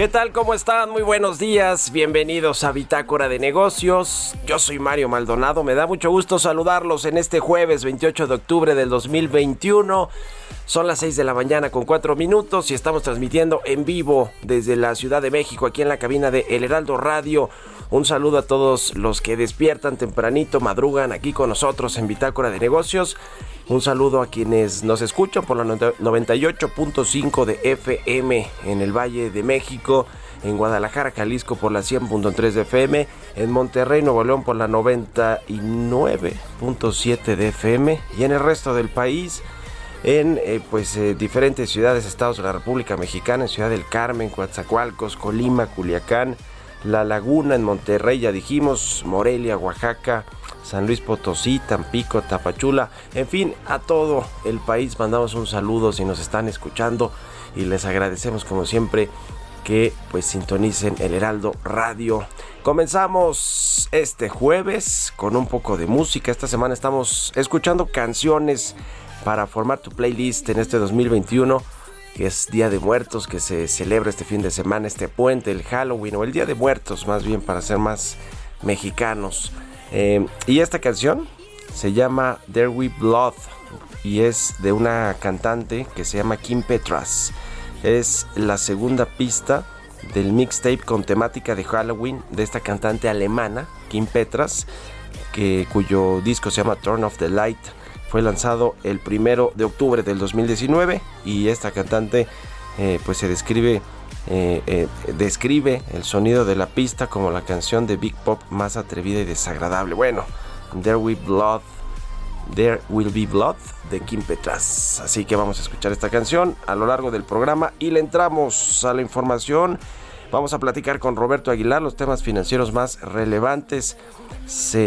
¿Qué tal? ¿Cómo están? Muy buenos días. Bienvenidos a Bitácora de Negocios. Yo soy Mario Maldonado. Me da mucho gusto saludarlos en este jueves 28 de octubre del 2021. Son las 6 de la mañana con 4 minutos y estamos transmitiendo en vivo desde la Ciudad de México aquí en la cabina de El Heraldo Radio. Un saludo a todos los que despiertan tempranito, madrugan aquí con nosotros en Bitácora de Negocios. Un saludo a quienes nos escuchan por la 98.5 de FM en el Valle de México, en Guadalajara, Jalisco por la 100.3 de FM, en Monterrey, Nuevo León por la 99.7 de FM y en el resto del país en eh, pues eh, diferentes ciudades, estados de la República Mexicana, en Ciudad del Carmen, Coatzacoalcos, Colima, Culiacán, La Laguna, en Monterrey, ya dijimos, Morelia, Oaxaca, San Luis Potosí, Tampico, Tapachula, en fin, a todo el país mandamos un saludo si nos están escuchando y les agradecemos como siempre que pues sintonicen el Heraldo Radio. Comenzamos este jueves con un poco de música. Esta semana estamos escuchando canciones para formar tu playlist en este 2021 que es Día de Muertos, que se celebra este fin de semana, este puente, el Halloween o el Día de Muertos más bien para ser más mexicanos. Eh, y esta canción se llama There We Blood y es de una cantante que se llama Kim Petras. Es la segunda pista del mixtape con temática de Halloween de esta cantante alemana, Kim Petras, que, cuyo disco se llama Turn of the Light. Fue lanzado el primero de octubre del 2019 y esta cantante eh, pues se describe eh, eh, describe el sonido de la pista como la canción de Big Pop más atrevida y desagradable. Bueno, There Will Blood, There Will Be Blood de Kim Petras. Así que vamos a escuchar esta canción a lo largo del programa y le entramos a la información. Vamos a platicar con Roberto Aguilar los temas financieros más relevantes.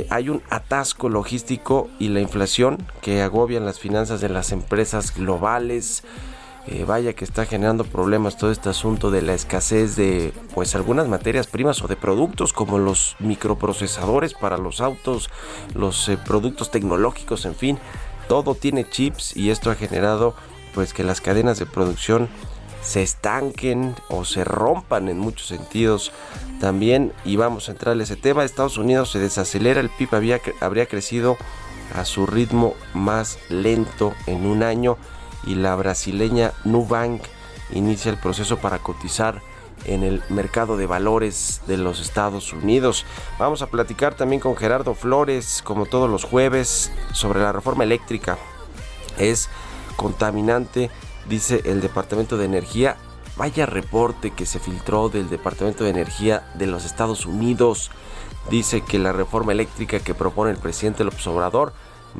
Hay un atasco logístico y la inflación que agobian las finanzas de las empresas globales. Eh, vaya que está generando problemas todo este asunto de la escasez de pues algunas materias primas o de productos como los microprocesadores para los autos, los eh, productos tecnológicos, en fin, todo tiene chips y esto ha generado pues que las cadenas de producción se estanquen o se rompan en muchos sentidos también y vamos a entrar en ese tema Estados Unidos se desacelera el PIB había, habría crecido a su ritmo más lento en un año y la brasileña Nubank inicia el proceso para cotizar en el mercado de valores de los Estados Unidos. Vamos a platicar también con Gerardo Flores, como todos los jueves, sobre la reforma eléctrica. Es contaminante, dice el Departamento de Energía. Vaya reporte que se filtró del Departamento de Energía de los Estados Unidos dice que la reforma eléctrica que propone el presidente López Obrador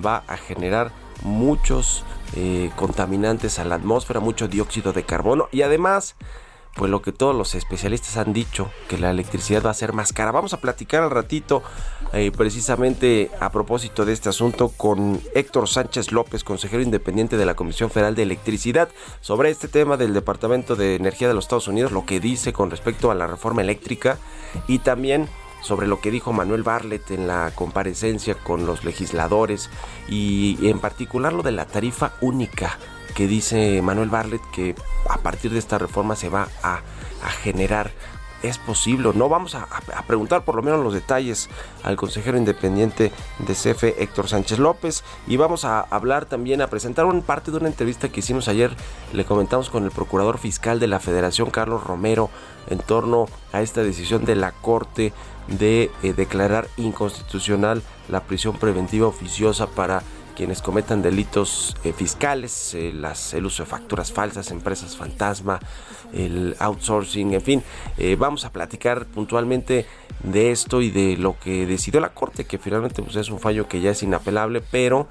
va a generar muchos eh, contaminantes a la atmósfera, mucho dióxido de carbono y además pues lo que todos los especialistas han dicho, que la electricidad va a ser más cara. Vamos a platicar al ratito eh, precisamente a propósito de este asunto con Héctor Sánchez López, consejero independiente de la Comisión Federal de Electricidad, sobre este tema del Departamento de Energía de los Estados Unidos, lo que dice con respecto a la reforma eléctrica y también sobre lo que dijo Manuel Barlet en la comparecencia con los legisladores y en particular lo de la tarifa única que dice Manuel Barlet que a partir de esta reforma se va a, generar es posible. No vamos a, preguntar por lo menos los detalles al consejero independiente de CFE, Héctor Sánchez López, y vamos a hablar también, a presentar una parte de una entrevista que hicimos ayer, le comentamos con el procurador fiscal de la Federación, Carlos Romero, en torno a esta decisión de la Corte de eh, declarar inconstitucional la prisión preventiva oficiosa para quienes cometan delitos eh, fiscales, eh, las, el uso de facturas falsas, empresas fantasma, el outsourcing, en fin. Eh, vamos a platicar puntualmente de esto y de lo que decidió la Corte, que finalmente pues, es un fallo que ya es inapelable, pero,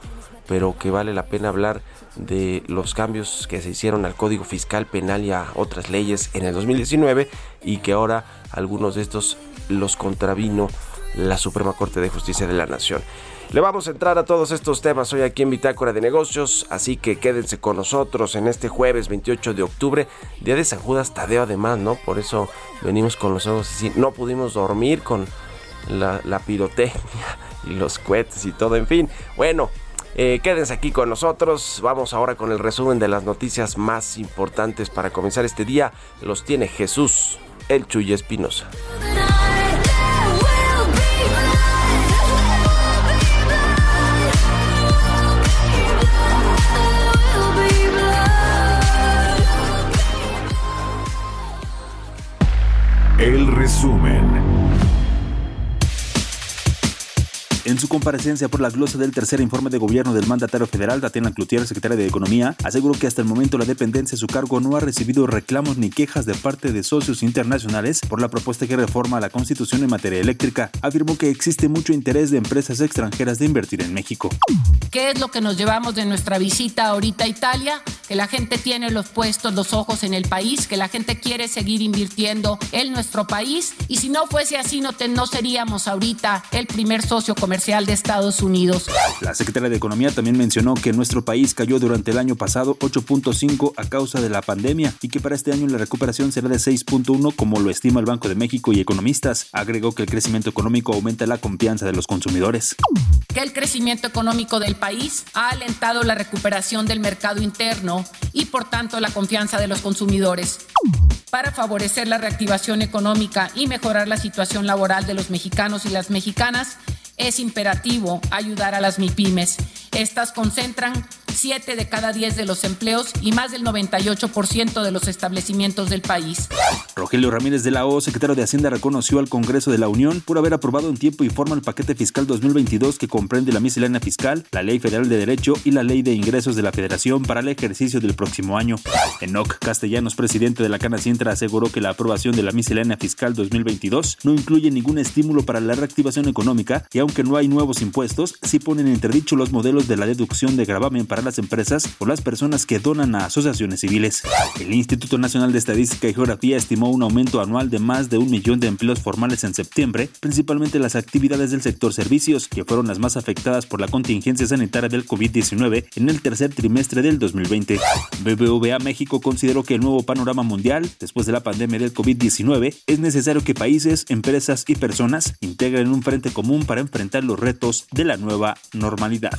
pero que vale la pena hablar de los cambios que se hicieron al Código Fiscal Penal y a otras leyes en el 2019 y que ahora algunos de estos los contravino la Suprema Corte de Justicia de la Nación. Le vamos a entrar a todos estos temas hoy aquí en Bitácora de Negocios, así que quédense con nosotros en este jueves 28 de octubre, día de San Judas Tadeo además, ¿no? Por eso venimos con los ojos así, no pudimos dormir con la, pirotecnia y los cohetes y todo, en fin. Bueno, eh, quédense aquí con nosotros. Vamos ahora con el resumen de las noticias más importantes para comenzar este día. Los tiene Jesús, el Chuy Espinosa. El resumen. En su comparecencia por la glosa del tercer informe de gobierno del mandatario federal, Tatiana Cloutier, secretaria de Economía, aseguró que hasta el momento la dependencia de su cargo no ha recibido reclamos ni quejas de parte de socios internacionales por la propuesta que reforma la Constitución en materia eléctrica. Afirmó que existe mucho interés de empresas extranjeras de invertir en México. ¿Qué es lo que nos llevamos de nuestra visita ahorita a Italia? Que la gente tiene los puestos, los ojos en el país, que la gente quiere seguir invirtiendo en nuestro país y si no fuese así no, no seríamos ahorita el primer socio comercial comercial de Estados Unidos. La secretaria de Economía también mencionó que nuestro país cayó durante el año pasado 8.5 a causa de la pandemia y que para este año la recuperación será de 6.1 como lo estima el Banco de México y economistas. Agregó que el crecimiento económico aumenta la confianza de los consumidores. Que el crecimiento económico del país ha alentado la recuperación del mercado interno y por tanto la confianza de los consumidores. Para favorecer la reactivación económica y mejorar la situación laboral de los mexicanos y las mexicanas, es imperativo ayudar a las MIPIMES. Estas concentran 7 de cada 10 de los empleos y más del 98% de los establecimientos del país. Rogelio Ramírez de la O, secretario de Hacienda, reconoció al Congreso de la Unión por haber aprobado en tiempo y forma el paquete fiscal 2022 que comprende la miscelánea fiscal, la Ley Federal de Derecho y la Ley de Ingresos de la Federación para el ejercicio del próximo año. Enoc Castellanos, presidente de la Cana Cintra, aseguró que la aprobación de la miscelánea fiscal 2022 no incluye ningún estímulo para la reactivación económica y aunque no hay nuevos impuestos, sí ponen en entredicho los modelos de la deducción de gravamen para las empresas o las personas que donan a asociaciones civiles. El Instituto Nacional de Estadística y Geografía estimó un aumento anual de más de un millón de empleos formales en septiembre, principalmente las actividades del sector servicios, que fueron las más afectadas por la contingencia sanitaria del COVID-19 en el tercer trimestre del 2020. BBVA México consideró que el nuevo panorama mundial, después de la pandemia del COVID-19, es necesario que países, empresas y personas integren un frente común para enfrentar los retos de la nueva normalidad.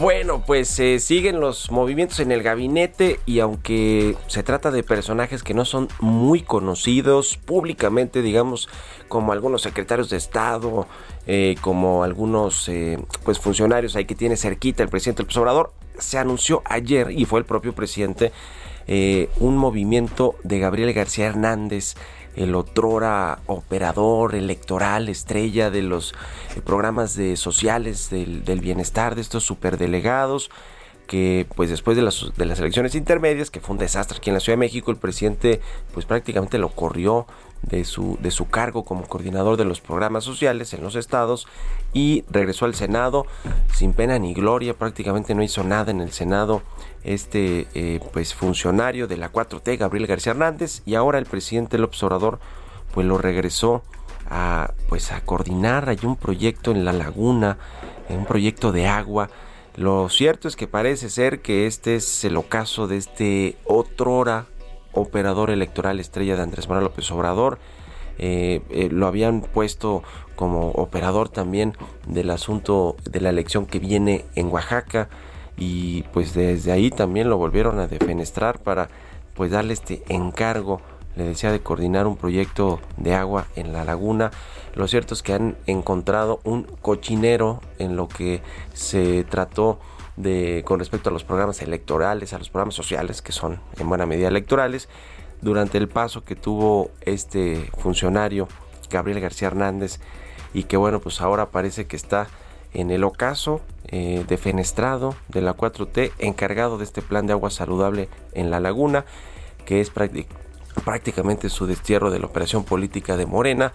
Bueno, pues se siguen los movimientos en el gabinete y aunque se trata de personajes que no son muy conocidos públicamente, digamos, como algunos secretarios de Estado, eh, como algunos eh, pues funcionarios ahí que tiene cerquita el presidente López Obrador, se anunció ayer y fue el propio presidente eh, un movimiento de Gabriel García Hernández, el otrora operador electoral, estrella de los eh, programas de sociales del, bienestar, de estos superdelegados que pues después de las, de las elecciones intermedias, que fue un desastre aquí en la Ciudad de México, el presidente pues prácticamente lo corrió de su, de su cargo como coordinador de los programas sociales en los estados y regresó al Senado sin pena ni gloria, prácticamente no hizo nada en el Senado este eh, pues funcionario de la 4T, Gabriel García Hernández, y ahora el presidente López Obrador pues lo regresó a pues a coordinar, hay un proyecto en la laguna, un proyecto de agua, lo cierto es que parece ser que este es el ocaso de este otrora operador electoral estrella de Andrés Manuel López Obrador. Eh, eh, lo habían puesto como operador también del asunto de la elección que viene en Oaxaca y pues desde ahí también lo volvieron a defenestrar para pues darle este encargo le decía de coordinar un proyecto de agua en la laguna. Lo cierto es que han encontrado un cochinero en lo que se trató de con respecto a los programas electorales, a los programas sociales que son en buena medida electorales. Durante el paso que tuvo este funcionario Gabriel García Hernández y que bueno, pues ahora parece que está en el ocaso eh, defenestrado de la 4T, encargado de este plan de agua saludable en la laguna, que es prácticamente su destierro de la operación política de Morena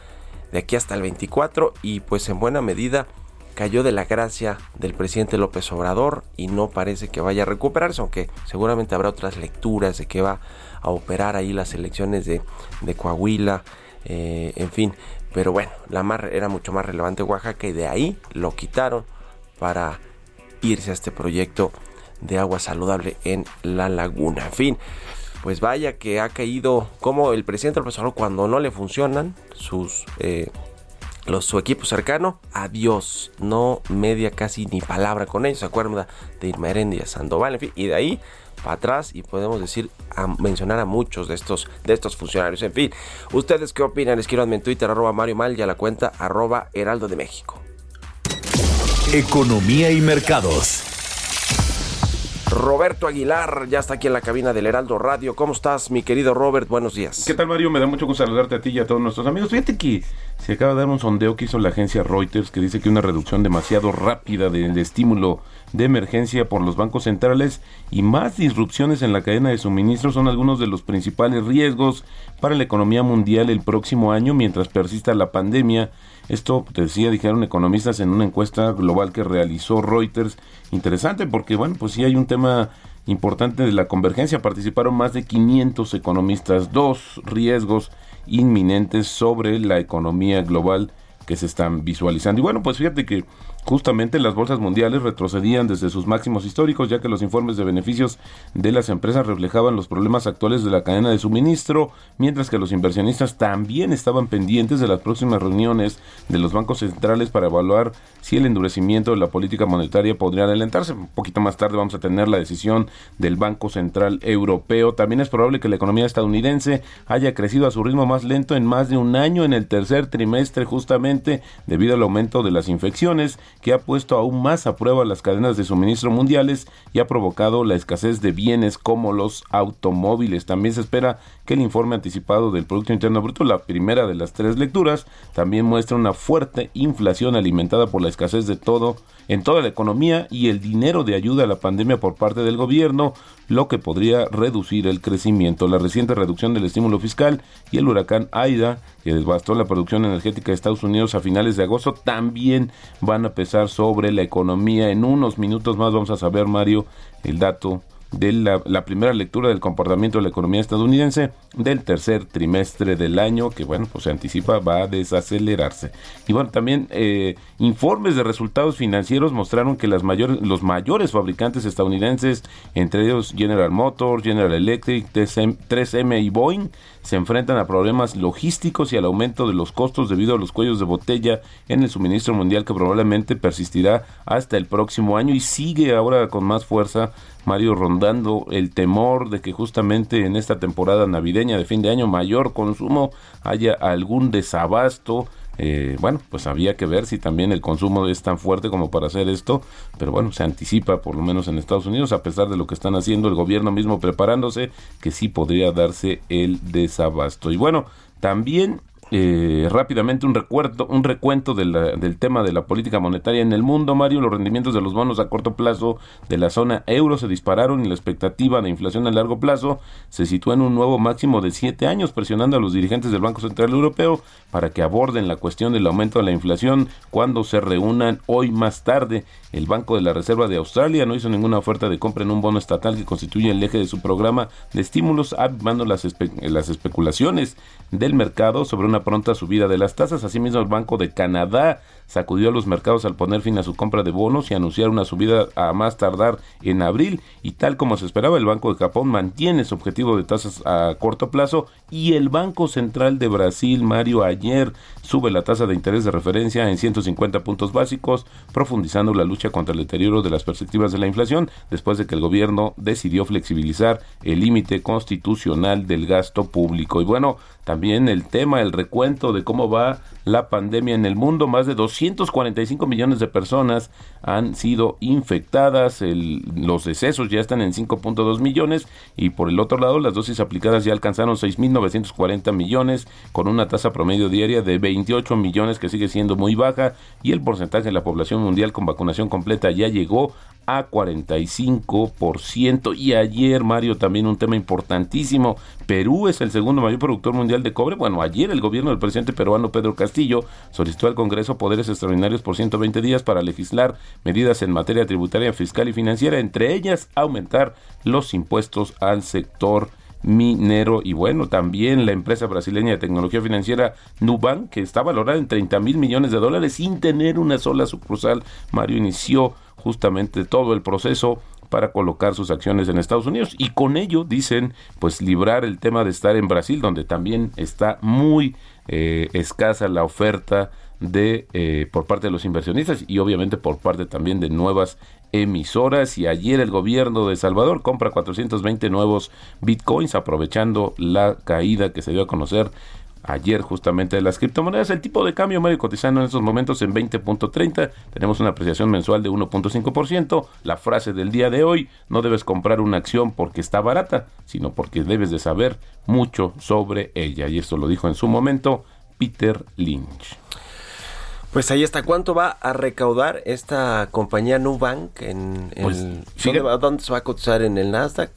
de aquí hasta el 24 y pues en buena medida cayó de la gracia del presidente López Obrador y no parece que vaya a recuperarse, aunque seguramente habrá otras lecturas de que va a operar ahí las elecciones de, de Coahuila, eh, en fin, pero bueno, la mar era mucho más relevante Oaxaca y de ahí lo quitaron para irse a este proyecto de agua saludable en la laguna. En fin, pues vaya que ha caído como el presidente López Obrador cuando no le funcionan sus eh, los, su equipo cercano, adiós, no media casi ni palabra con ellos, se de Irma Herendia Sandoval, en fin, y de ahí para atrás y podemos decir mencionar a muchos de estos de estos funcionarios. En fin, ustedes qué opinan? Quiero en Twitter arroba Mario Mal y a la cuenta arroba Heraldo de México. Economía y mercados. Roberto Aguilar ya está aquí en la cabina del Heraldo Radio. ¿Cómo estás, mi querido Robert? Buenos días. ¿Qué tal, Mario? Me da mucho gusto saludarte a ti y a todos nuestros amigos. Fíjate que se acaba de dar un sondeo que hizo la agencia Reuters que dice que una reducción demasiado rápida del estímulo de emergencia por los bancos centrales y más disrupciones en la cadena de suministro son algunos de los principales riesgos para la economía mundial el próximo año mientras persista la pandemia esto, te decía, dijeron economistas en una encuesta global que realizó Reuters. Interesante porque, bueno, pues sí hay un tema importante de la convergencia. Participaron más de 500 economistas. Dos riesgos inminentes sobre la economía global que se están visualizando. Y bueno, pues fíjate que Justamente las bolsas mundiales retrocedían desde sus máximos históricos, ya que los informes de beneficios de las empresas reflejaban los problemas actuales de la cadena de suministro, mientras que los inversionistas también estaban pendientes de las próximas reuniones de los bancos centrales para evaluar si el endurecimiento de la política monetaria podría adelantarse. Un poquito más tarde vamos a tener la decisión del Banco Central Europeo. También es probable que la economía estadounidense haya crecido a su ritmo más lento en más de un año en el tercer trimestre, justamente debido al aumento de las infecciones que ha puesto aún más a prueba las cadenas de suministro mundiales y ha provocado la escasez de bienes como los automóviles. También se espera que el informe anticipado del Producto Interno Bruto, la primera de las tres lecturas, también muestra una fuerte inflación alimentada por la escasez de todo en toda la economía y el dinero de ayuda a la pandemia por parte del gobierno, lo que podría reducir el crecimiento. La reciente reducción del estímulo fiscal y el huracán Aida, que devastó la producción energética de Estados Unidos a finales de agosto, también van a pesar sobre la economía. En unos minutos más vamos a saber, Mario, el dato de la, primera lectura del comportamiento de la economía estadounidense del tercer trimestre del año, que bueno, pues se anticipa va a desacelerarse. Y bueno, también eh, informes de resultados financieros mostraron que las mayores, los mayores fabricantes estadounidenses, entre ellos General Motors, General Electric, 3M y Boeing, se enfrentan a problemas logísticos y al aumento de los costos debido a los cuellos de botella en el suministro mundial que probablemente persistirá hasta el próximo año. Y sigue ahora con más fuerza Mario rondando el temor de que justamente en esta temporada navideña de fin de año mayor consumo haya algún desabasto eh, bueno, pues había que ver si también el consumo es tan fuerte como para hacer esto, pero bueno, se anticipa por lo menos en Estados Unidos, a pesar de lo que están haciendo el gobierno mismo preparándose, que sí podría darse el desabasto. Y bueno, también eh, rápidamente un recuerdo, un recuento del tema de la política monetaria en el mundo, Mario. Los rendimientos de los bonos a corto plazo de la zona euro se dispararon y la expectativa de inflación a largo plazo se sitúa en un nuevo máximo de siete años, presionando a los dirigentes del Banco Central Europeo para que aborden la cuestión del aumento de la inflación cuando se reúnan hoy más tarde. El Banco de la Reserva de Australia no hizo ninguna oferta de compra en un bono estatal que constituye el eje de su programa de estímulos, avivando las, las especulaciones del mercado sobre una pronta subida de las tasas. Asimismo, el Banco de Canadá sacudió a los mercados al poner fin a su compra de bonos y anunciar una subida a más tardar en abril. Y tal como se esperaba, el Banco de Japón mantiene su objetivo de tasas a corto plazo y el Banco Central de Brasil, Mario, ayer sube la tasa de interés de referencia en 150 puntos básicos, profundizando la lucha contra el deterioro de las perspectivas de la inflación después de que el gobierno decidió flexibilizar el límite constitucional del gasto público. Y bueno, también el tema, el recuento de cómo va la pandemia en el mundo. Más de 245 millones de personas han sido infectadas. los decesos ya están en 5.2 millones. Y por el otro lado, las dosis aplicadas ya alcanzaron 6.940 millones, con una tasa promedio diaria de 28 millones, que sigue siendo muy baja. Y el porcentaje de la población mundial con vacunación completa ya llegó a 45%. Y ayer, Mario, también un tema importantísimo. Perú es el segundo mayor productor mundial de cobre. Bueno, ayer el gobierno del presidente peruano Pedro Castillo solicitó al Congreso poderes extraordinarios por 120 días para legislar medidas en materia tributaria, fiscal y financiera, entre ellas aumentar los impuestos al sector minero. Y bueno, también la empresa brasileña de tecnología financiera Nubank, que está valorada en 30 mil millones de dólares sin tener una sola sucursal, Mario inició justamente todo el proceso para colocar sus acciones en Estados Unidos. Y con ello dicen pues librar el tema de estar en Brasil donde también está muy eh, escasa la oferta de eh, por parte de los inversionistas y obviamente por parte también de nuevas emisoras. Y ayer el gobierno de Salvador compra 420 nuevos bitcoins aprovechando la caída que se dio a conocer ayer justamente de las criptomonedas. El tipo de cambio medio cotizando en estos momentos en 20.30. Tenemos una apreciación mensual de 1.5%. La frase del día de hoy, no debes comprar una acción porque está barata, sino porque debes de saber mucho sobre ella. Y esto lo dijo en su momento Peter Lynch. Pues ahí está. ¿Cuánto va a recaudar esta compañía Nubank? En, pues, ¿dónde, se va a cotizar? ¿En el Nasdaq?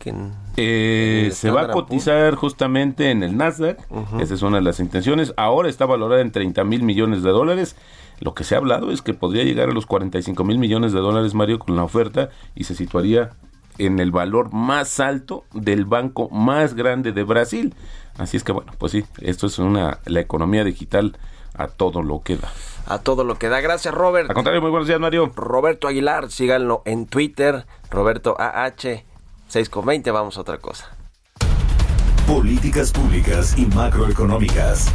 Eh, se va a cotizar justamente en el Nasdaq. Esa es una de las intenciones. Ahora está valorada en 30 mil millones de dólares. Lo que se ha hablado es que podría llegar a los 45 mil millones de dólares, Mario, con la oferta y se situaría en el valor más alto del banco más grande de Brasil. Así es que bueno, pues sí, esto es una la economía digital a todo lo que da a todo lo que da. Gracias, Robert. A contrario, muy buenos días, Mario. Roberto Aguilar, síganlo en Twitter, Roberto AH, 6,20, vamos a otra cosa. Políticas públicas y macroeconómicas.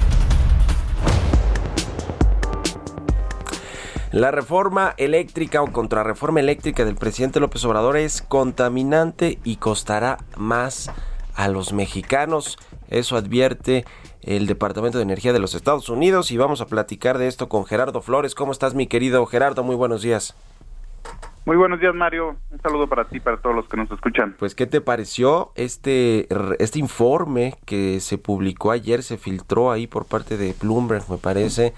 La reforma eléctrica o contrarreforma eléctrica del presidente López Obrador es contaminante y costará más a los mexicanos. Eso advierte el Departamento de Energía de los Estados Unidos y vamos a platicar de esto con Gerardo Flores. ¿Cómo estás, mi querido Gerardo? Muy buenos días. Muy buenos días, Mario. Un saludo para ti para todos los que nos escuchan. Pues, ¿qué te pareció este, este informe que se publicó ayer, se filtró ahí por parte de Bloomberg, me parece?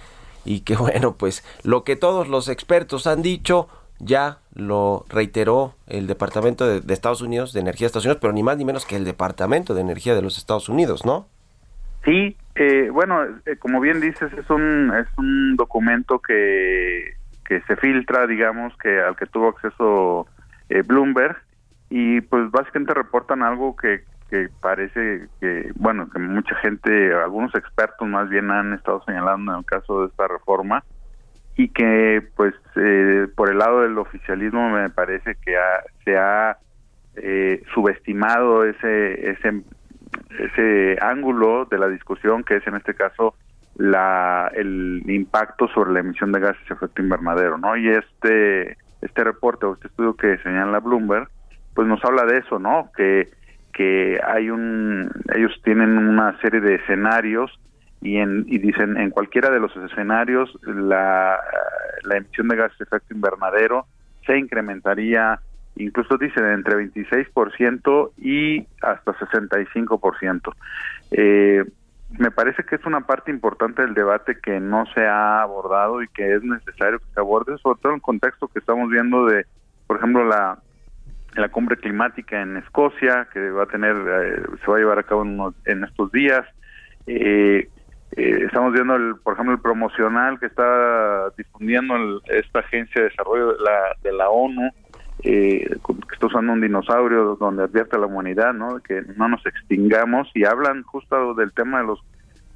Y que, bueno, pues lo que todos los expertos han dicho, ya lo reiteró el Departamento de, de Estados Unidos, de Energía de Estados Unidos, pero ni más ni menos que el Departamento de Energía de los Estados Unidos, ¿no? Sí, eh, bueno, eh, como bien dices, es un, es un documento que, que se filtra, digamos, que al que tuvo acceso eh, Bloomberg, y pues básicamente reportan algo que, que parece que, bueno, que mucha gente, algunos expertos más bien han estado señalando en el caso de esta reforma, y que pues por el lado del oficialismo me parece que se ha subestimado ese, ese ese ángulo de la discusión que es en este caso la el impacto sobre la emisión de gases de efecto invernadero, ¿no? Y este este reporte o este estudio que señala Bloomberg, pues nos habla de eso, ¿no? Que que hay un ellos tienen una serie de escenarios y, en, y dicen en cualquiera de los escenarios la, la emisión de gases de efecto invernadero se incrementaría incluso dicen entre 26% y hasta 65%. Eh, me parece que es una parte importante del debate que no se ha abordado y que es necesario que se aborde, sobre todo en el contexto que estamos viendo de, por ejemplo, la, la cumbre climática en Escocia, que va a tener, eh, se va a llevar a cabo en, en estos días. Eh, eh, estamos viendo, el, por ejemplo, el promocional que está difundiendo esta agencia de desarrollo de la, de la ONU, eh, que está usando un dinosaurio donde advierte a la humanidad, ¿no? Que no nos extingamos y hablan justo del tema de los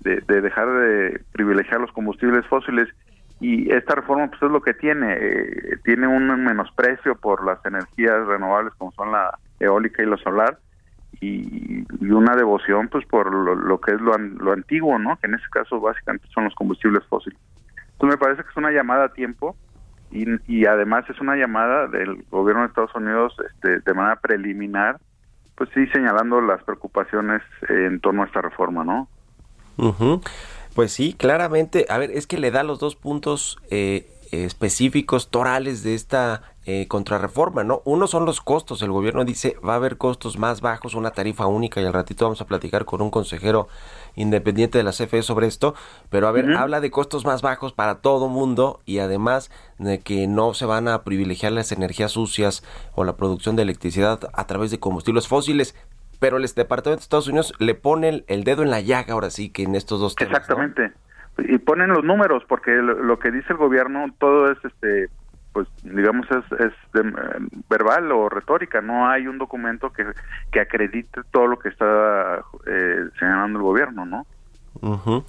de, dejar de privilegiar los combustibles fósiles. Y esta reforma pues es lo que tiene eh, tiene un menosprecio por las energías renovables como son la eólica y la solar y, una devoción pues por lo, que es lo, lo antiguo no que en ese caso básicamente son los combustibles fósiles. Entonces me parece que es una llamada a tiempo y, además es una llamada del gobierno de Estados Unidos este, de manera preliminar, pues sí señalando las preocupaciones en torno a esta reforma, ¿no? Pues sí, claramente, a ver, es que le da los dos puntos eh, específicos torales de esta eh, contrarreforma, ¿no? Uno son los costos, el gobierno dice va a haber costos más bajos, una tarifa única y al ratito vamos a platicar con un consejero independiente de la CFE sobre esto, pero a ver, habla de costos más bajos para todo mundo y además de que no se van a privilegiar las energías sucias o la producción de electricidad a través de combustibles fósiles, pero el Departamento de Estados Unidos le pone el, dedo en la llaga ahora sí que en estos dos temas. Exactamente. Y ponen los números porque lo, que dice el gobierno todo es este digamos es, es eh, verbal o retórica, no hay un documento que, que acredite todo lo que está eh, señalando el gobierno, ¿no? No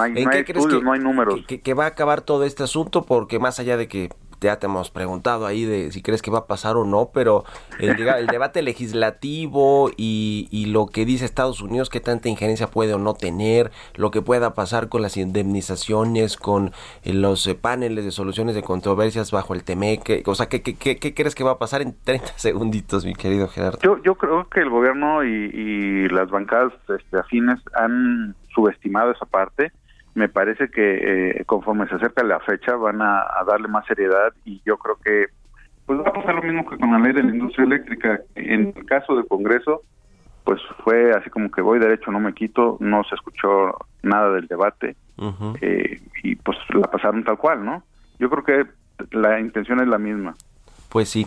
hay, no hay estudios, no hay números. que, va a acabar todo este asunto? Porque más allá de que ya te hemos preguntado ahí de si crees que va a pasar o no, pero el, el debate legislativo y, y, lo que dice Estados Unidos, qué tanta injerencia puede o no tener, lo que pueda pasar con las indemnizaciones, con eh, los eh, paneles de soluciones de controversias bajo el TEMEC, o sea, ¿qué, qué, qué, crees que va a pasar en 30 segunditos, mi querido Gerardo? Yo, yo creo que el gobierno y, las bancadas este, afines han subestimado esa parte me parece que eh, conforme se acerca la fecha van a, darle más seriedad y yo creo que pues va a pasar lo mismo que con la ley de la industria eléctrica. En el caso del Congreso, pues fue así como que voy derecho, no me quito, no se escuchó nada del debate eh, y pues la pasaron tal cual, ¿no? Yo creo que la intención es la misma. Pues sí,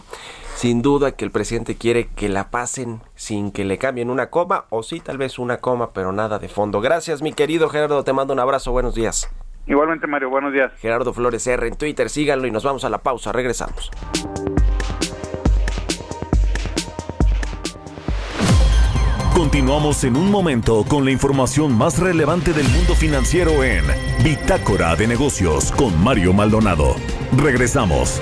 sin duda que el presidente quiere que la pasen sin que le cambien una coma, o sí, tal vez una coma, pero nada de fondo. Gracias, mi querido Gerardo, te mando un abrazo, buenos días. Igualmente, Mario, buenos días. Gerardo Flores R en Twitter, síganlo y nos vamos a la pausa, regresamos. Continuamos en un momento con la información más relevante del mundo financiero en Bitácora de Negocios con Mario Maldonado. Regresamos.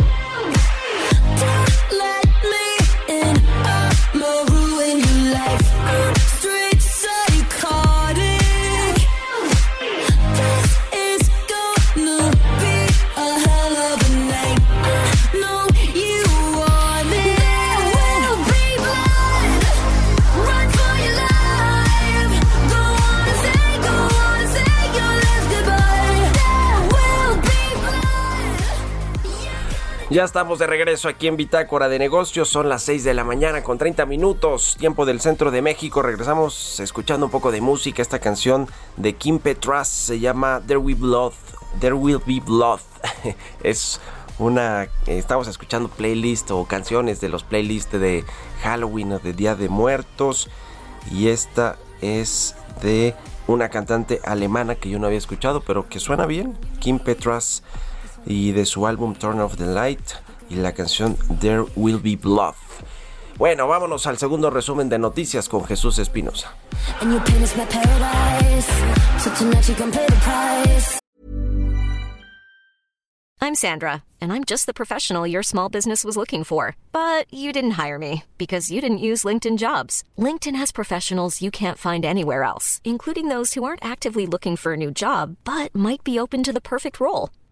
Ya estamos de regreso aquí en Bitácora de Negocios. Son las 6 de la mañana con 30 minutos, tiempo del centro de México. Regresamos escuchando un poco de música. Esta canción de Kim Petras se llama There Will Be Blood. There Will Be Blood. es una. Estamos escuchando playlist o canciones de los playlists de Halloween o de Día de Muertos. Y esta es de una cantante alemana que yo no había escuchado, pero que suena bien. Kim Petras y de su álbum Turn Off the Light y la canción There Will Be Blood. Bueno, vámonos al segundo resumen de noticias con Jesús Espinosa. I'm Sandra, and I'm just the professional your small business was looking for. But you didn't hire me because you didn't use LinkedIn jobs. LinkedIn has professionals you can't find anywhere else, including those who aren't actively looking for a new job but might be open to the perfect role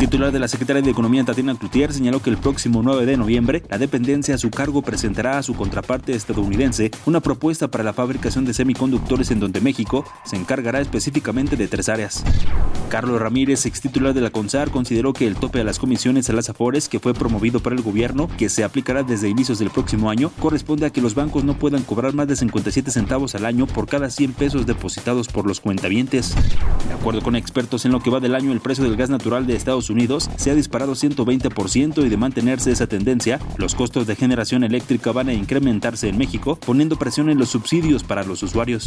Titular de la Secretaría de Economía, Tatiana Cloutier, señaló que el próximo 9 de noviembre, la dependencia a su cargo presentará a su contraparte estadounidense una propuesta para la fabricación de semiconductores en donde México se encargará específicamente de tres áreas. Carlos Ramírez, ex titular de la CONSAR, consideró que el tope a las comisiones a las AFORES, que fue promovido por el gobierno, que se aplicará desde inicios del próximo año, corresponde a que los bancos no puedan cobrar más de 57 centavos al año por cada 100 pesos depositados por los cuentavientes. De acuerdo con expertos, en lo que va del año, el precio del gas natural de Estados Unidos se ha disparado 120% y de mantenerse esa tendencia, los costos de generación eléctrica van a incrementarse en México, poniendo presión en los subsidios para los usuarios.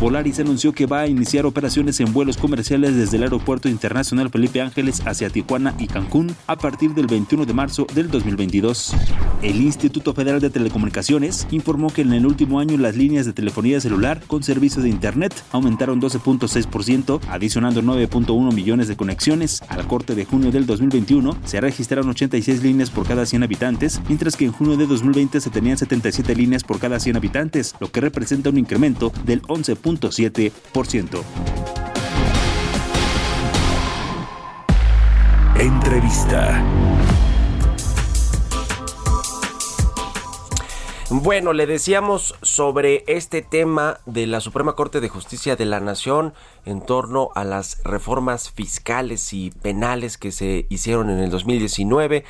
Volaris anunció que va a iniciar operaciones en vuelos comerciales desde el Aeropuerto Internacional Felipe Ángeles hacia Tijuana y Cancún a partir del 21 de marzo del 2022. El Instituto Federal de Telecomunicaciones informó que en el último año las líneas de telefonía celular con servicio de Internet aumentaron 12.6%, adicionando 9.1 millones de conexiones al corte de junio del 2021 se registraron 86 líneas por cada 100 habitantes, mientras que en junio de 2020 se tenían 77 líneas por cada 100 habitantes, lo que representa un incremento del 11.7%. Entrevista. Bueno, le decíamos sobre este tema de la Suprema Corte de Justicia de la Nación en torno a las reformas fiscales y penales que se hicieron en el 2019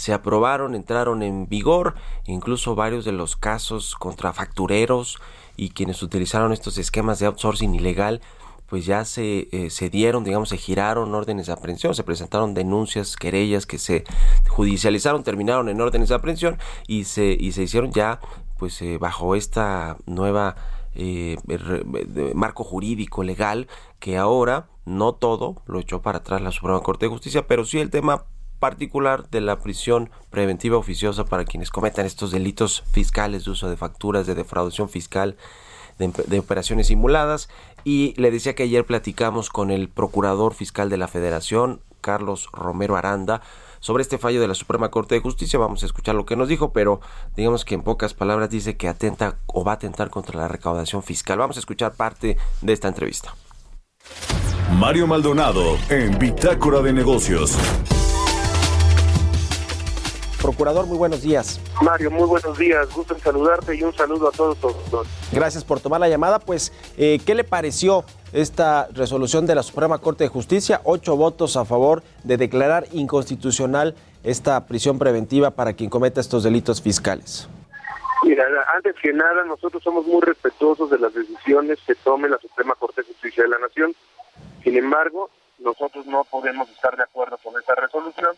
se aprobaron, entraron en vigor, incluso varios de los casos contra factureros y quienes utilizaron estos esquemas de outsourcing ilegal pues ya se, eh, se dieron, digamos, se giraron órdenes de aprehensión, se presentaron denuncias, querellas que se judicializaron, terminaron en órdenes de aprehensión y se, y se hicieron ya pues eh, bajo esta nueva eh, marco jurídico legal que ahora no todo lo echó para atrás la Suprema Corte de Justicia, pero sí el tema particular de la prisión preventiva oficiosa para quienes cometan estos delitos fiscales de uso de facturas, de defraudación fiscal, de, operaciones simuladas. Y le decía que ayer platicamos con el procurador fiscal de la Federación, Carlos Romero Aranda, sobre este fallo de la Suprema Corte de Justicia. Vamos a escuchar lo que nos dijo, pero digamos que en pocas palabras dice que atenta o va a atentar contra la recaudación fiscal. Vamos a escuchar parte de esta entrevista. Mario Maldonado en Bitácora de Negocios. Procurador, muy buenos días. Mario, muy buenos días. Gusto en saludarte y un saludo a todos. todos. Gracias por tomar la llamada. Pues, eh, ¿qué le pareció esta resolución de la Suprema Corte de Justicia? Ocho votos a favor de declarar inconstitucional esta prisión preventiva para quien cometa estos delitos fiscales. Mira, antes que nada, nosotros somos muy respetuosos de las decisiones que tome la Suprema Corte de Justicia de la Nación. Sin embargo, nosotros no podemos estar de acuerdo con esta resolución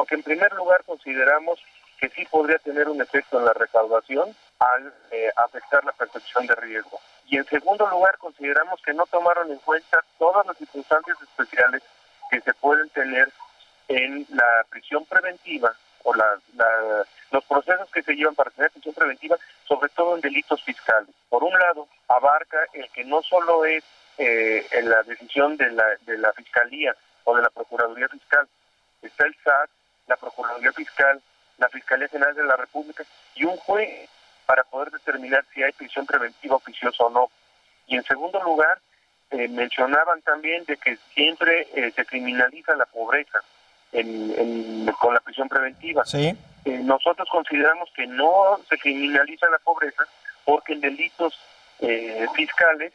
porque en primer lugar consideramos que sí podría tener un efecto en la recaudación al eh, afectar la percepción de riesgo. Y en segundo lugar consideramos que no tomaron en cuenta todas las circunstancias especiales que se pueden tener en la prisión preventiva o la, los procesos que se llevan para tener prisión preventiva, sobre todo en delitos fiscales. Por un lado, abarca el que no solo es eh, en la decisión de la, de la Fiscalía o de la Procuraduría Fiscal, está el SAT, la Procuraduría Fiscal, la Fiscalía General de la República y un juez para poder determinar si hay prisión preventiva oficiosa o no. Y en segundo lugar, eh, mencionaban también de que siempre eh, se criminaliza la pobreza con la prisión preventiva. Sí. Eh, nosotros consideramos que no se criminaliza la pobreza porque en delitos fiscales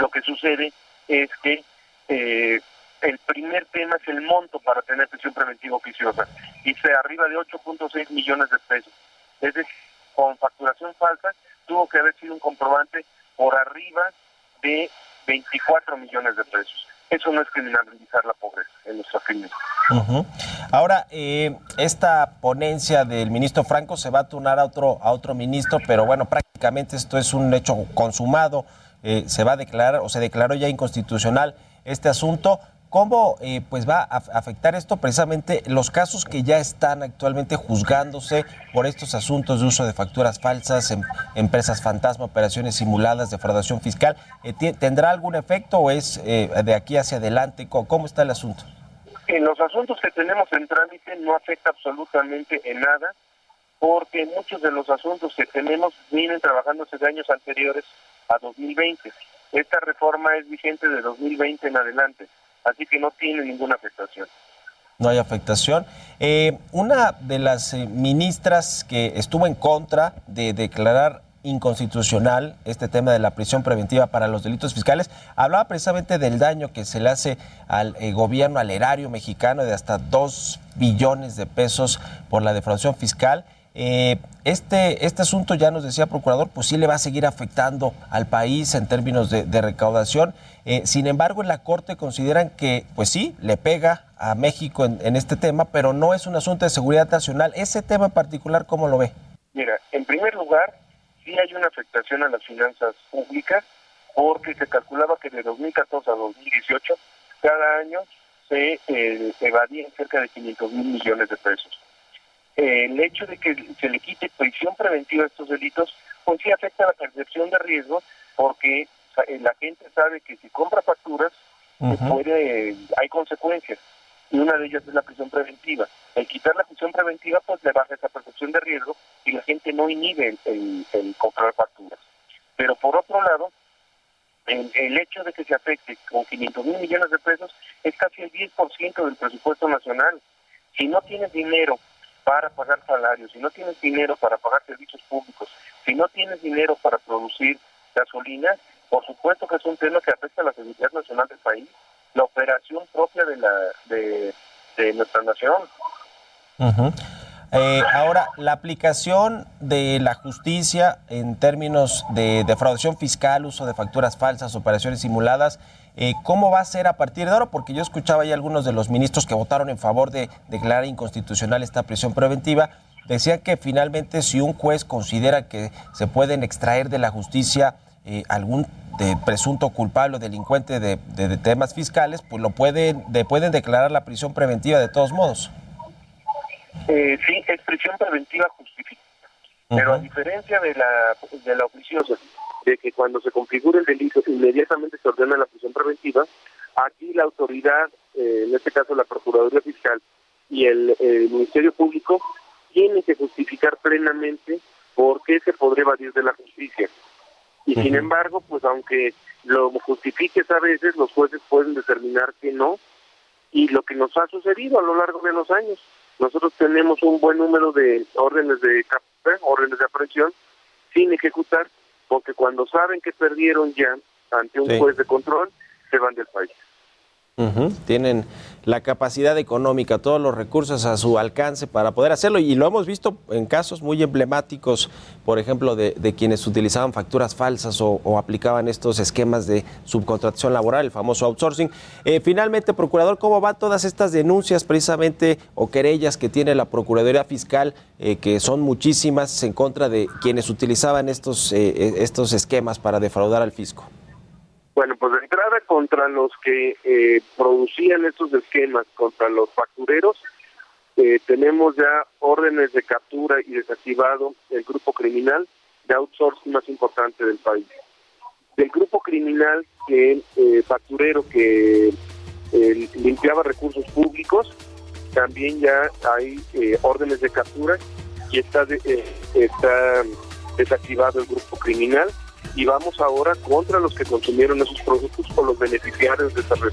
lo que sucede es que el primer tema es el monto para tener prisión preventiva oficiosa y se arriba de 8.6 millones de pesos. Es decir, con facturación falsa tuvo que haber sido un comprobante por arriba de 24 millones de pesos. Eso no es criminalizar la pobreza en nuestra opinión. Ahora, eh, esta ponencia del ministro Franco se va a turnar a otro, a otro ministro, pero bueno, prácticamente esto es un hecho consumado. Eh, se va a declarar o se declaró ya inconstitucional este asunto ¿Cómo eh, pues va a afectar esto precisamente los casos que ya están actualmente juzgándose por estos asuntos de uso de facturas falsas, em, empresas fantasma, operaciones simuladas, defraudación fiscal? Eh, ¿Tendrá algún efecto o es eh, de aquí hacia adelante? ¿Cómo está el asunto? En los asuntos que tenemos en trámite no afecta absolutamente en nada porque muchos de los asuntos que tenemos vienen trabajándose de años anteriores a 2020. Esta reforma es vigente de 2020 en adelante así que no tiene ninguna afectación. No hay afectación. Eh, una de las eh, ministras que estuvo en contra de declarar inconstitucional este tema de la prisión preventiva para los delitos fiscales, hablaba precisamente del daño que se le hace al eh, gobierno, al erario mexicano de hasta dos billones de pesos por la defraudación fiscal. Este, este asunto, ya nos decía procurador, pues sí le va a seguir afectando al país en términos de, de recaudación. Eh, sin embargo, en la Corte consideran que, pues sí, le pega a México en, este tema, pero no es un asunto de seguridad nacional. Ese tema en particular, ¿cómo lo ve? Mira, en primer lugar, sí hay una afectación a las finanzas públicas, porque se calculaba que de 2014 a 2018, cada año se eh, evadían cerca de 500 mil millones de pesos. El hecho de que se le quite prisión preventiva a estos delitos, pues sí afecta la percepción de riesgo, porque eh, la gente sabe que si compra facturas, puede, hay consecuencias. Y una de ellas es la prisión preventiva. El quitar la prisión preventiva, pues le baja esa percepción de riesgo y la gente no inhibe el, comprar facturas. Pero por otro lado, el, el, hecho de que se afecte con 500 mil millones de pesos es casi el 10% del presupuesto nacional. Si no tienes dinero para pagar salarios, si no tienes dinero para pagar servicios públicos, si no tienes dinero para producir gasolina, por supuesto que es un tema que afecta a la seguridad nacional del país, la operación propia de, la, de, nuestra nación. Eh, ahora, la aplicación de la justicia en términos de defraudación fiscal, uso de facturas falsas, operaciones simuladas, eh, ¿cómo va a ser a partir de ahora? Porque yo escuchaba ya algunos de los ministros que votaron en favor de declarar inconstitucional esta prisión preventiva. Decían que finalmente si un juez considera que se pueden extraer de la justicia eh, algún presunto culpable o delincuente de, temas fiscales, pues lo pueden, pueden declarar la prisión preventiva de todos modos. Eh, sí, es prisión preventiva justificada. Pero a diferencia de la, de la oficiosa, de que cuando se configura el delito inmediatamente se ordena la prisión preventiva, aquí la autoridad, eh, en este caso la Procuraduría Fiscal y el, el Ministerio Público, tienen que justificar plenamente por qué se podría evadir de la justicia. Y sin embargo, pues aunque lo justifiques a veces, los jueces pueden determinar que no. Y lo que nos ha sucedido a lo largo de los años, nosotros tenemos un buen número de órdenes de captura, órdenes de aprehensión, sin ejecutar, porque cuando saben que perdieron ya ante un juez de control, se van del país. Tienen la capacidad económica, todos los recursos a su alcance para poder hacerlo y lo hemos visto en casos muy emblemáticos, por ejemplo, de, quienes utilizaban facturas falsas o, aplicaban estos esquemas de subcontratación laboral, el famoso outsourcing. Eh, finalmente, Procurador, ¿cómo van todas estas denuncias precisamente o querellas que tiene la Procuraduría Fiscal, eh, que son muchísimas en contra de quienes utilizaban estos, eh, estos esquemas para defraudar al fisco? Bueno, pues de entrada contra los que eh, producían estos esquemas, contra los factureros, eh, tenemos ya órdenes de captura y desactivado el grupo criminal de outsourcing más importante del país. Del grupo criminal que eh, facturero que limpiaba recursos públicos, también ya hay órdenes de captura y está, está desactivado el grupo criminal y vamos ahora contra los que consumieron esos productos o los beneficiarios de esa red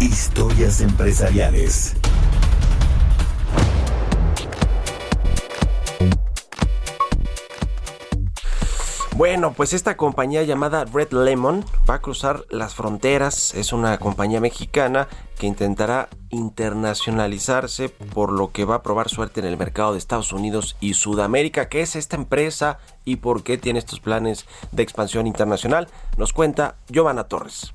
Historias empresariales. Bueno, pues esta compañía llamada Red Lemon va a cruzar las fronteras. Es una compañía mexicana que intentará internacionalizarse, por lo que va a probar suerte en el mercado de Estados Unidos y Sudamérica. ¿Qué es esta empresa y por qué tiene estos planes de expansión internacional? Nos cuenta Giovanna Torres.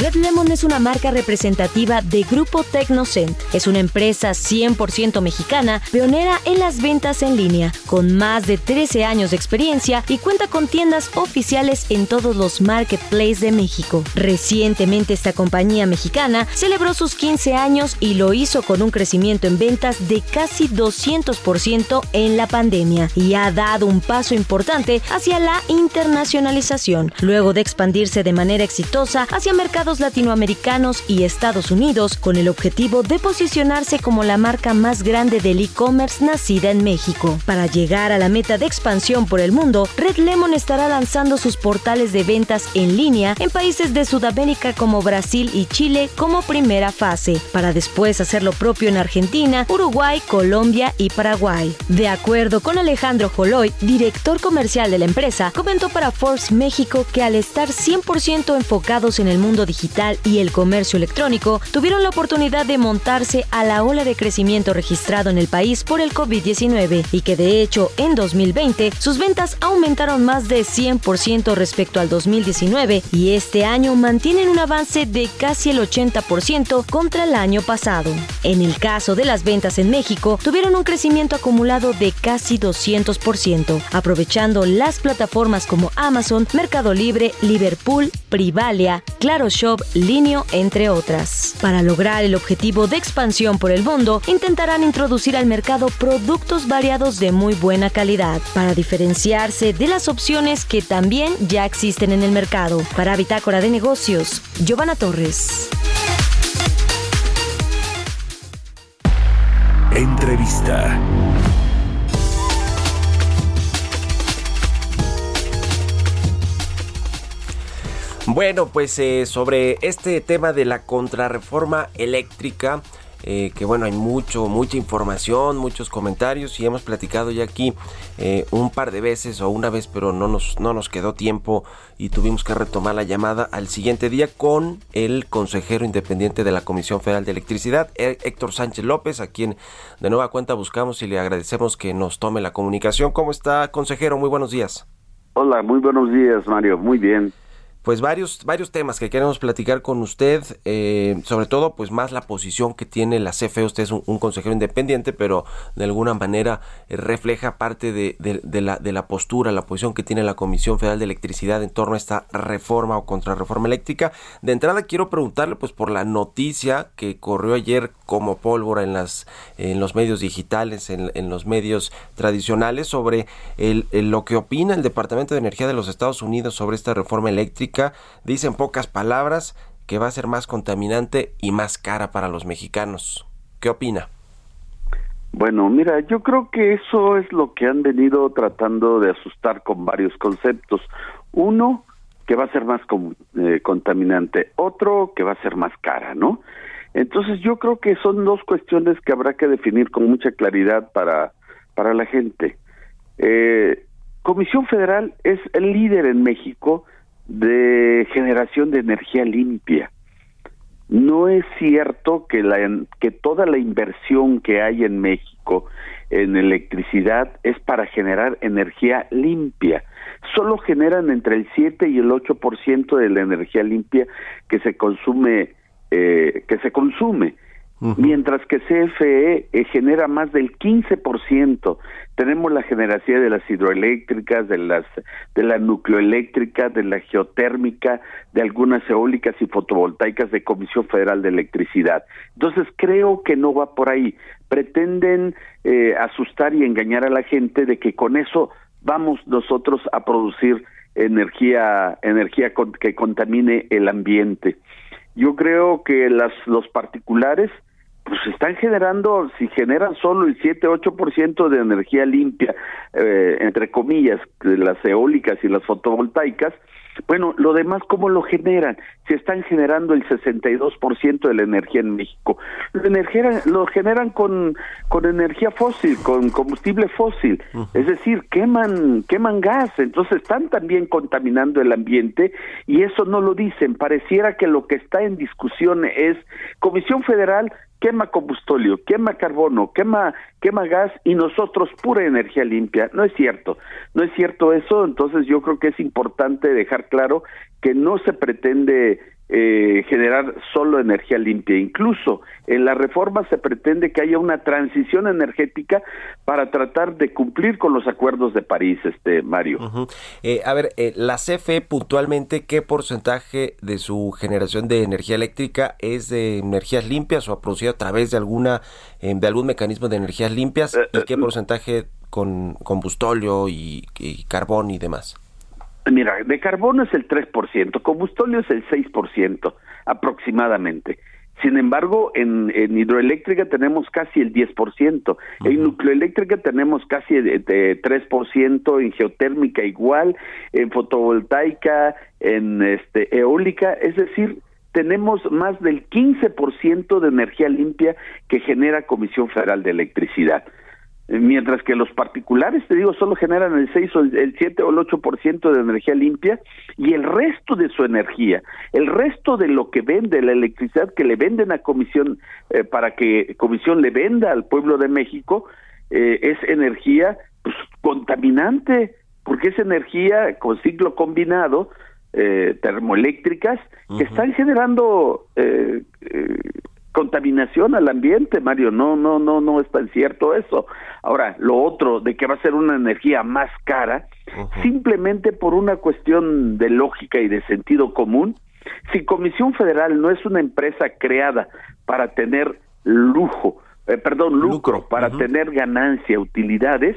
Red Lemon es una marca representativa de Grupo Tecnocent. Es una empresa 100% mexicana, pionera en las ventas en línea, con más de 13 años de experiencia y cuenta con tiendas oficiales en todos los marketplaces de México. Recientemente esta compañía mexicana celebró sus 15 años y lo hizo con un crecimiento en ventas de casi 200% en la pandemia y ha dado un paso importante hacia la internacionalización, luego de expandirse de manera exitosa hacia mercados latinoamericanos y Estados Unidos con el objetivo de posicionarse como la marca más grande del e-commerce nacida en México. Para llegar a la meta de expansión por el mundo, Red Lemon estará lanzando sus portales de ventas en línea en países de Sudamérica como Brasil y Chile como primera fase, para después hacer lo propio en Argentina, Uruguay, Colombia y Paraguay. De acuerdo con Alejandro Joloy, director comercial de la empresa, comentó para Forbes México que al estar 100% enfocados en el mundo digital y el comercio electrónico, tuvieron la oportunidad de montarse a la ola de crecimiento registrado en el país por el COVID-19 y que de hecho en 2020 sus ventas aumentaron más de 100% respecto al 2019 y este año mantienen un avance de casi el 80% contra el año pasado. En el caso de las ventas en México, tuvieron un crecimiento acumulado de casi 200%, aprovechando las plataformas como Amazon, Mercado Libre, Liverpool, Privalia, Claro Shop, Linio, entre otras. Para lograr el objetivo de expansión por el mundo, intentarán introducir al mercado productos variados de muy buena calidad, para diferenciarse de las opciones que también ya existen en el mercado. Para Bitácora de Negocios, Giovanna Torres. Entrevista. Bueno, pues eh, sobre este tema de la contrarreforma eléctrica, eh, que bueno, hay mucho, mucha información, muchos comentarios y hemos platicado ya aquí eh, un par de veces o una vez, pero no nos, no nos quedó tiempo y tuvimos que retomar la llamada al siguiente día con el consejero independiente de la Comisión Federal de Electricidad, Héctor Sánchez López, a quien de nueva cuenta buscamos y le agradecemos que nos tome la comunicación. ¿Cómo está, consejero? Muy buenos días. Hola, muy buenos días, Mario. Muy bien pues varios varios temas que queremos platicar con usted, eh, sobre todo pues más la posición que tiene la CFE. Usted es un, consejero independiente, pero de alguna manera eh, refleja parte de, de, la, de la postura, la posición que tiene la Comisión Federal de Electricidad en torno a esta reforma o contrarreforma eléctrica. De entrada quiero preguntarle pues por la noticia que corrió ayer como pólvora en las en los medios digitales, en, en los medios tradicionales sobre el, lo que opina el Departamento de Energía de los Estados Unidos sobre esta reforma eléctrica dice en pocas palabras que va a ser más contaminante y más cara para los mexicanos. ¿Qué opina? Bueno, mira, yo creo que eso es lo que han venido tratando de asustar con varios conceptos. Uno, que va a ser más eh, contaminante. Otro, que va a ser más cara, ¿no? Entonces yo creo que son dos cuestiones que habrá que definir con mucha claridad para, para la gente. Eh, Comisión Federal es el líder en México de generación de energía limpia. No es cierto que, la, que toda la inversión que hay en México en electricidad es para generar energía limpia. Solo generan entre el 7 y el 8% de la energía limpia que se consume eh, que se consume mientras que CFE eh, genera más del 15%. Tenemos la generación de las hidroeléctricas, de las de la nucleoeléctrica, de la geotérmica, de algunas eólicas y fotovoltaicas de Comisión Federal de Electricidad. Entonces creo que no va por ahí. Pretenden eh, asustar y engañar a la gente de que con eso vamos nosotros a producir energía energía que contamine el ambiente. Yo creo que las los particulares pues están generando, si generan solo el 7-8% de energía limpia, eh, entre comillas, de las eólicas y las fotovoltaicas, bueno, lo demás, ¿cómo lo generan? Si están generando el 62% de la energía en México. Lo, energía, lo generan con, con energía fósil, con combustible fósil. Es decir, queman, queman gas. Entonces están también contaminando el ambiente y eso no lo dicen. Pareciera que lo que está en discusión es Comisión Federal quema combustóleo, quema carbono, quema, quema gas y nosotros pura energía limpia. No es cierto, no es cierto eso, entonces yo creo que es importante dejar claro que no se pretende eh, generar solo energía limpia. Incluso en la reforma se pretende que haya una transición energética para tratar de cumplir con los acuerdos de París, este Mario. Eh, a ver, eh, la CFE puntualmente, ¿qué porcentaje de su generación de energía eléctrica es de energías limpias o ha producido a través de alguna de algún mecanismo de energías limpias y qué porcentaje con combustóleo y carbón y demás? Mira, de carbono es el 3%, combustóleo es el 6% aproximadamente. Sin embargo, en, hidroeléctrica tenemos casi el 10%, en nucleoeléctrica tenemos casi el 3%, en geotérmica igual, en fotovoltaica, en este eólica, es decir, tenemos más del 15% de energía limpia que genera Comisión Federal de Electricidad mientras que los particulares, te digo, solo generan el 6 o el 7 o el 8% de energía limpia y el resto de su energía, el resto de lo que vende la electricidad que le venden a Comisión eh, para que Comisión le venda al pueblo de México eh, es energía pues, contaminante, porque es energía con ciclo combinado eh, termoeléctricas que están generando eh, contaminación al ambiente, Mario. No, no, no, no es tan cierto eso. Ahora, lo otro de que va a ser una energía más cara, simplemente por una cuestión de lógica y de sentido común. Si Comisión Federal no es una empresa creada para tener lujo, eh, perdón, lucro, para tener ganancia, utilidades,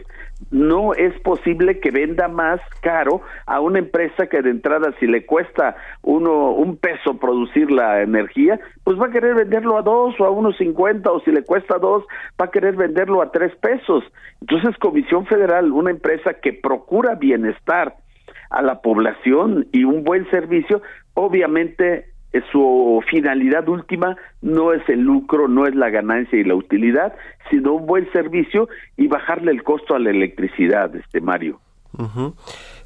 no es posible que venda más caro a una empresa que de entrada si le cuesta uno un peso producir la energía, pues va a querer venderlo a dos o a unos cincuenta o si le cuesta dos va a querer venderlo a tres pesos. Entonces Comisión Federal, una empresa que procura bienestar a la población y un buen servicio, obviamente su finalidad última no es el lucro, no es la ganancia y la utilidad, sino un buen servicio y bajarle el costo a la electricidad, este Mario.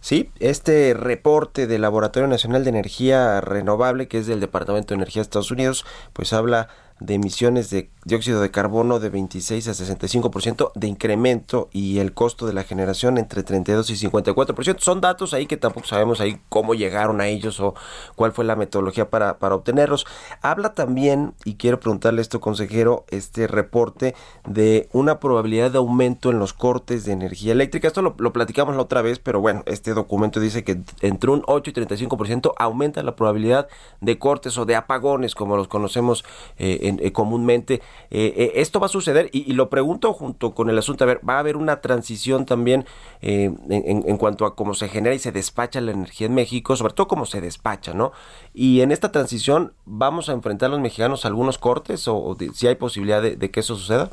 Sí, este reporte del Laboratorio Nacional de Energía Renovable, que es del Departamento de Energía de Estados Unidos, pues habla de emisiones de dióxido de carbono de 26 a 65% de incremento y el costo de la generación entre 32 y 54%. Son datos ahí que tampoco sabemos ahí cómo llegaron a ellos o cuál fue la metodología para, para obtenerlos. Habla también, y quiero preguntarle esto, consejero, este reporte de una probabilidad de aumento en los cortes de energía eléctrica. Esto lo, lo platicamos la otra vez, pero bueno, este documento dice que entre un 8 y 35% aumenta la probabilidad de cortes o de apagones, como los conocemos eh, eh, comúnmente. Eh, eh, esto va a suceder y, lo pregunto junto con el asunto, a ver, va a haber una transición también en, en, cuanto a cómo se genera y se despacha la energía en México, sobre todo cómo se despacha, ¿no? Y en esta transición vamos a enfrentar los mexicanos algunos cortes o, si hay posibilidad de, que eso suceda.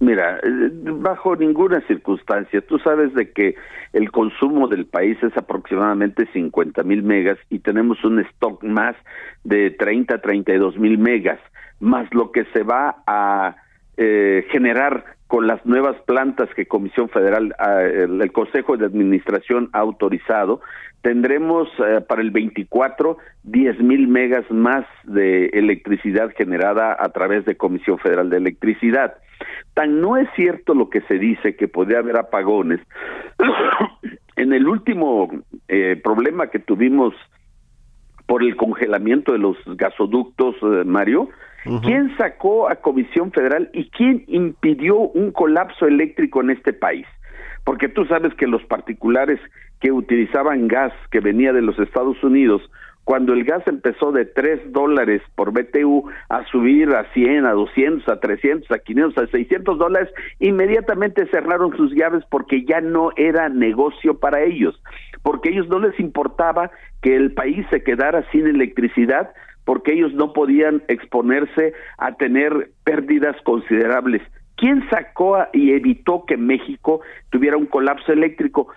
Mira, bajo ninguna circunstancia. Tú sabes de que el consumo del país es aproximadamente 50 mil megas y tenemos un stock más de 30 a 32 mil megas más lo que se va a eh, generar con las nuevas plantas que Comisión Federal, ah, el, Consejo de Administración ha autorizado, tendremos eh, para el 24 10 mil megas más de electricidad generada a través de Comisión Federal de Electricidad. Tan no es cierto lo que se dice que podría haber apagones. en el último eh, problema que tuvimos por el congelamiento de los gasoductos, Mario, ¿Quién sacó a Comisión Federal y quién impidió un colapso eléctrico en este país? Porque tú sabes que los particulares que utilizaban gas que venía de los Estados Unidos, cuando el gas empezó de 3 dólares por BTU a subir a 100, a 200, a 300, a 500, a 600 dólares, inmediatamente cerraron sus llaves porque ya no era negocio para ellos, porque a ellos no les importaba que el país se quedara sin electricidad, porque ellos no podían exponerse a tener pérdidas considerables. ¿Quién sacó y evitó que México tuviera un colapso eléctrico?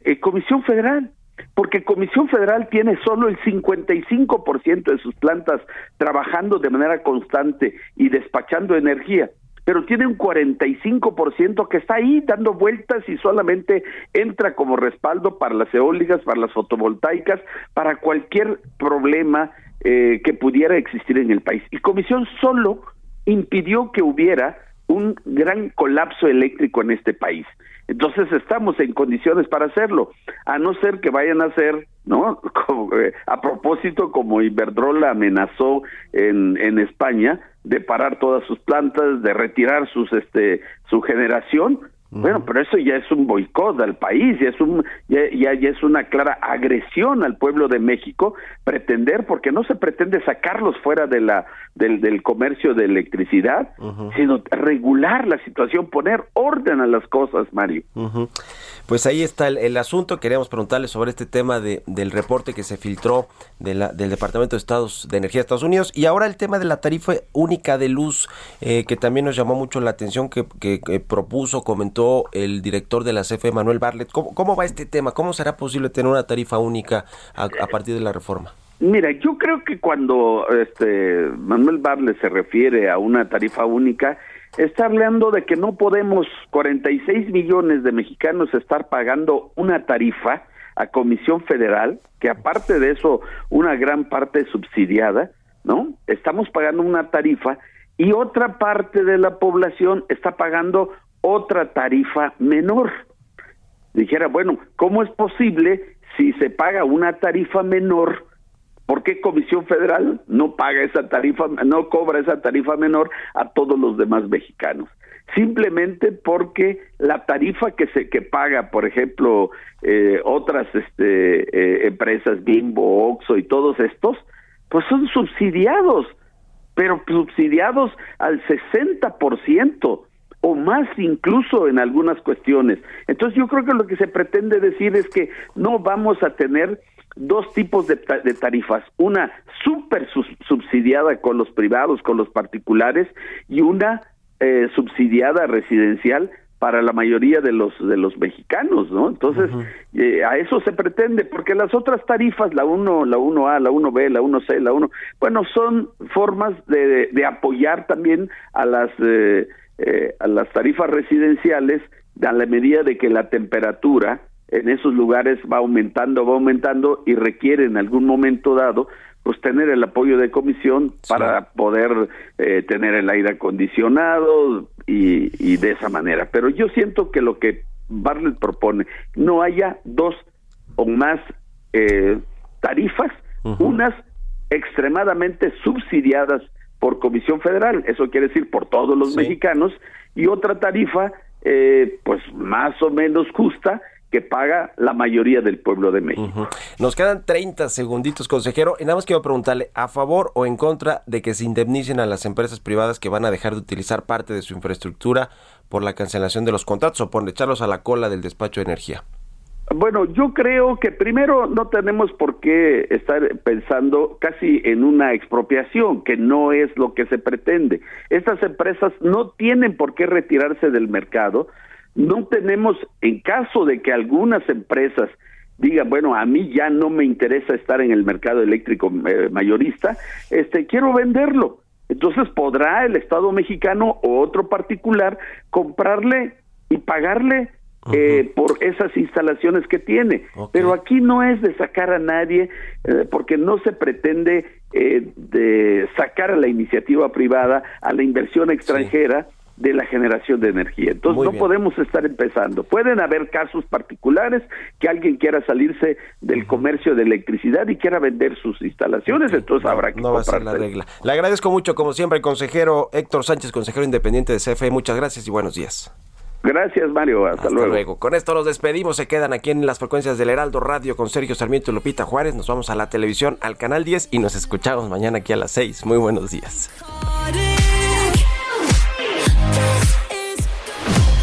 Eh, Comisión Federal, porque Comisión Federal tiene solo el 55% de sus plantas trabajando de manera constante y despachando energía, pero tiene un 45% que está ahí dando vueltas y solamente entra como respaldo para las eólicas, para las fotovoltaicas, para cualquier problema eh, que pudiera existir en el país. Y Comisión solo impidió que hubiera un gran colapso eléctrico en este país. Entonces estamos en condiciones para hacerlo, a no ser que vayan a hacer ¿no? Eh, a propósito, como Iberdrola amenazó en, en España de parar todas sus plantas, de retirar sus este su generación, bueno, pero eso ya es un boicot al país, ya es un ya, ya, es una clara agresión al pueblo de México pretender, porque no se pretende sacarlos fuera de la del, del comercio de electricidad, sino regular la situación, poner orden a las cosas, Mario. Pues ahí está el, asunto. Queríamos preguntarle sobre este tema de, del reporte que se filtró de la, del Departamento de Estados de Energía de Estados Unidos y ahora el tema de la tarifa única de luz eh, que también nos llamó mucho la atención que, que, propuso, comentó el director de la CFE, Manuel Barlet. ¿Cómo, ¿Cómo, va este tema? ¿Cómo será posible tener una tarifa única a, partir de la reforma? Mira, yo creo que cuando este Manuel Barlet se refiere a una tarifa única, está hablando de que no podemos 46 millones de mexicanos estar pagando una tarifa a Comisión Federal, que aparte de eso, una gran parte subsidiada, ¿no? Estamos pagando una tarifa y otra parte de la población está pagando otra tarifa menor. Dijera, bueno, ¿cómo es posible si se paga una tarifa menor? ¿Por qué Comisión Federal no paga esa tarifa, no cobra esa tarifa menor a todos los demás mexicanos? Simplemente porque la tarifa que se que paga, por ejemplo, eh, otras este, eh, empresas, Bimbo, Oxxo y todos estos, pues son subsidiados, pero subsidiados al 60% o más incluso en algunas cuestiones. Entonces yo creo que lo que se pretende decir es que no vamos a tener dos tipos de, tarifas, una súper subsidiada con los privados, con los particulares, y una eh, subsidiada residencial para la mayoría de los de los mexicanos, ¿no? Entonces, eh, a eso se pretende, porque las otras tarifas, la 1, la 1A, la 1B, la 1C, la 1, bueno, son formas de, de apoyar también a las eh, a las tarifas residenciales a la medida de que la temperatura en esos lugares va aumentando, va aumentando y requiere en algún momento dado pues tener el apoyo de comisión para poder eh, tener el aire acondicionado y, y, de esa manera. Pero yo siento que lo que Bartlett propone, no haya dos o más eh, tarifas, unas extremadamente subsidiadas por Comisión Federal, eso quiere decir por todos los mexicanos, y otra tarifa eh, pues más o menos justa que paga la mayoría del pueblo de México. Nos quedan 30 segunditos, consejero. Y nada más quiero preguntarle, ¿a favor o en contra de que se indemnicen a las empresas privadas que van a dejar de utilizar parte de su infraestructura por la cancelación de los contratos o por echarlos a la cola del despacho de energía? Bueno, yo creo que primero no tenemos por qué estar pensando casi en una expropiación, que no es lo que se pretende. Estas empresas no tienen por qué retirarse del mercado, no tenemos, en caso de que algunas empresas digan, bueno, a mí ya no me interesa estar en el mercado eléctrico eh, mayorista, este, quiero venderlo. Entonces podrá el Estado mexicano o otro particular comprarle y pagarle eh, por esas instalaciones que tiene. Pero aquí no es de sacar a nadie, eh, porque no se pretende de sacar a la iniciativa privada, a la inversión extranjera de la generación de energía. Entonces no podemos estar empezando. Pueden haber casos particulares que alguien quiera salirse del comercio de electricidad y quiera vender sus instalaciones, entonces habrá que no va a ser la regla. Le agradezco mucho como siempre, consejero Héctor Sánchez, consejero independiente de CFE. Muchas gracias y buenos días. Gracias, Mario. Hasta, luego. luego. Con esto los despedimos. Se quedan aquí en las frecuencias del Heraldo Radio con Sergio Sarmiento y Lupita Juárez. Nos vamos a la televisión, al canal 10 y nos escuchamos mañana aquí a las 6. Muy buenos días.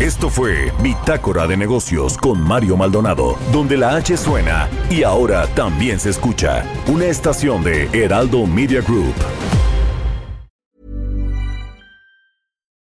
Esto fue Bitácora de Negocios con Mario Maldonado, donde la H suena y ahora también se escucha. Una estación de Heraldo Media Group.